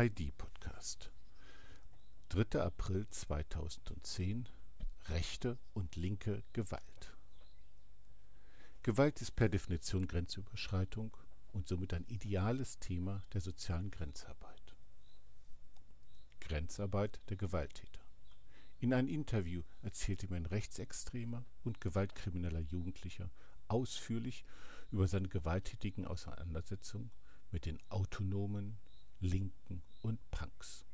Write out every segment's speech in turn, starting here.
ID-Podcast. 3. April 2010 Rechte und linke Gewalt. Gewalt ist per Definition Grenzüberschreitung und somit ein ideales Thema der sozialen Grenzarbeit. Grenzarbeit der Gewalttäter. In einem Interview erzählte mir ein rechtsextremer und gewaltkrimineller Jugendlicher ausführlich über seine gewalttätigen Auseinandersetzungen mit den autonomen, Linken und Punks.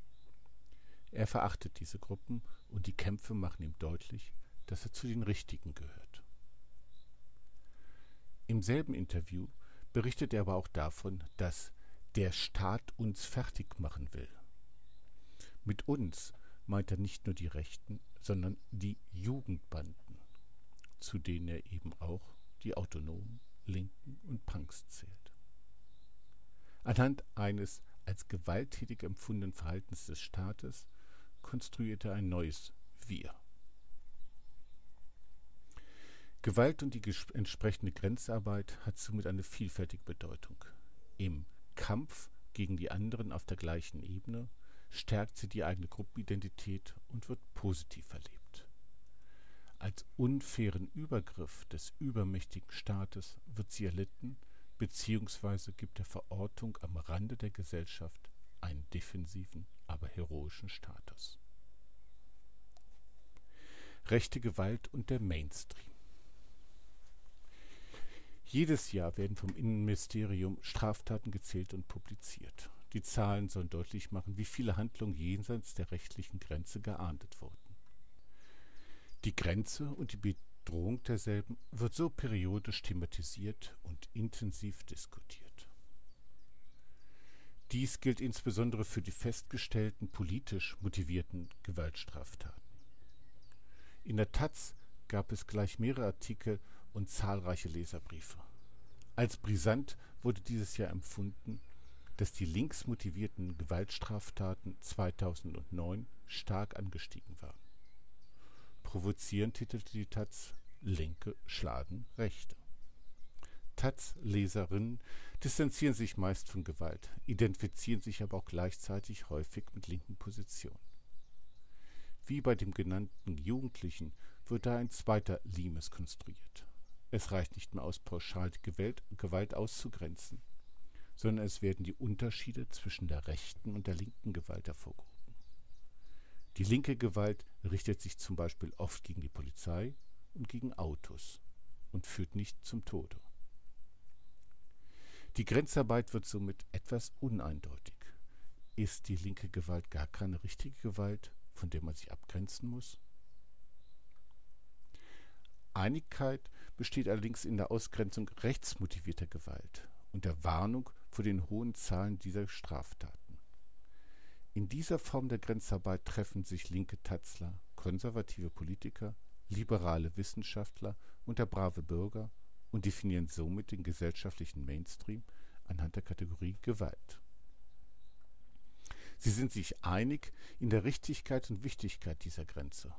Er verachtet diese Gruppen und die Kämpfe machen ihm deutlich, dass er zu den Richtigen gehört. Im selben Interview berichtet er aber auch davon, dass der Staat uns fertig machen will. Mit uns meint er nicht nur die Rechten, sondern die Jugendbanden, zu denen er eben auch die Autonomen, Linken und Punks zählt. Anhand eines als gewalttätig empfundenen Verhaltens des Staates konstruierte er ein neues Wir. Gewalt und die entsprechende Grenzarbeit hat somit eine vielfältige Bedeutung. Im Kampf gegen die anderen auf der gleichen Ebene stärkt sie die eigene Gruppenidentität und wird positiv erlebt. Als unfairen Übergriff des übermächtigen Staates wird sie erlitten, beziehungsweise gibt der Verortung am Rande der Gesellschaft einen defensiven, aber heroischen Status. Rechte Gewalt und der Mainstream. Jedes Jahr werden vom Innenministerium Straftaten gezählt und publiziert. Die Zahlen sollen deutlich machen, wie viele Handlungen jenseits der rechtlichen Grenze geahndet wurden. Die Grenze und die Drohung derselben wird so periodisch thematisiert und intensiv diskutiert. Dies gilt insbesondere für die festgestellten politisch motivierten Gewaltstraftaten. In der Taz gab es gleich mehrere Artikel und zahlreiche Leserbriefe. Als brisant wurde dieses Jahr empfunden, dass die links motivierten Gewaltstraftaten 2009 stark angestiegen waren. Provozierend titelte die Taz Linke schlagen Rechte. Taz-Leserinnen distanzieren sich meist von Gewalt, identifizieren sich aber auch gleichzeitig häufig mit linken Positionen. Wie bei dem genannten Jugendlichen wird da ein zweiter Limes konstruiert. Es reicht nicht mehr aus, pauschal die Gewalt, Gewalt auszugrenzen, sondern es werden die Unterschiede zwischen der rechten und der linken Gewalt hervorgehoben. Die linke Gewalt richtet sich zum Beispiel oft gegen die Polizei und gegen Autos und führt nicht zum Tode. Die Grenzarbeit wird somit etwas uneindeutig. Ist die linke Gewalt gar keine richtige Gewalt, von der man sich abgrenzen muss? Einigkeit besteht allerdings in der Ausgrenzung rechtsmotivierter Gewalt und der Warnung vor den hohen Zahlen dieser Straftaten. In dieser Form der Grenzarbeit treffen sich linke Tatzler, konservative Politiker, liberale Wissenschaftler und der brave Bürger und definieren somit den gesellschaftlichen Mainstream anhand der Kategorie Gewalt. Sie sind sich einig in der Richtigkeit und Wichtigkeit dieser Grenze.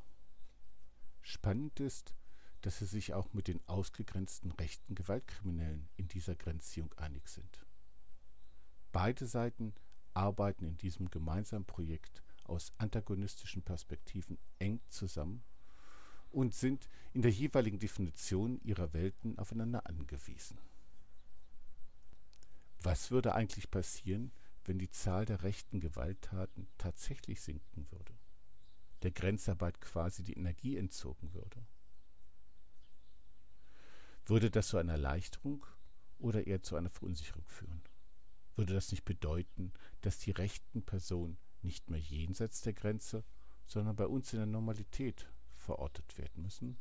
Spannend ist, dass sie sich auch mit den ausgegrenzten rechten Gewaltkriminellen in dieser Grenzziehung einig sind. Beide Seiten arbeiten in diesem gemeinsamen Projekt aus antagonistischen Perspektiven eng zusammen und sind in der jeweiligen Definition ihrer Welten aufeinander angewiesen. Was würde eigentlich passieren, wenn die Zahl der rechten Gewalttaten tatsächlich sinken würde? Der Grenzarbeit quasi die Energie entzogen würde? Würde das zu einer Erleichterung oder eher zu einer Verunsicherung führen? Würde das nicht bedeuten, dass die rechten Personen nicht mehr jenseits der Grenze, sondern bei uns in der Normalität verortet werden müssen?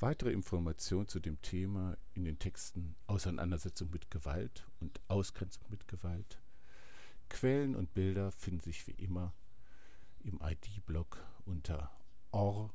Weitere Informationen zu dem Thema in den Texten Auseinandersetzung mit Gewalt und Ausgrenzung mit Gewalt. Quellen und Bilder finden sich wie immer im ID-Blog unter or-so.de.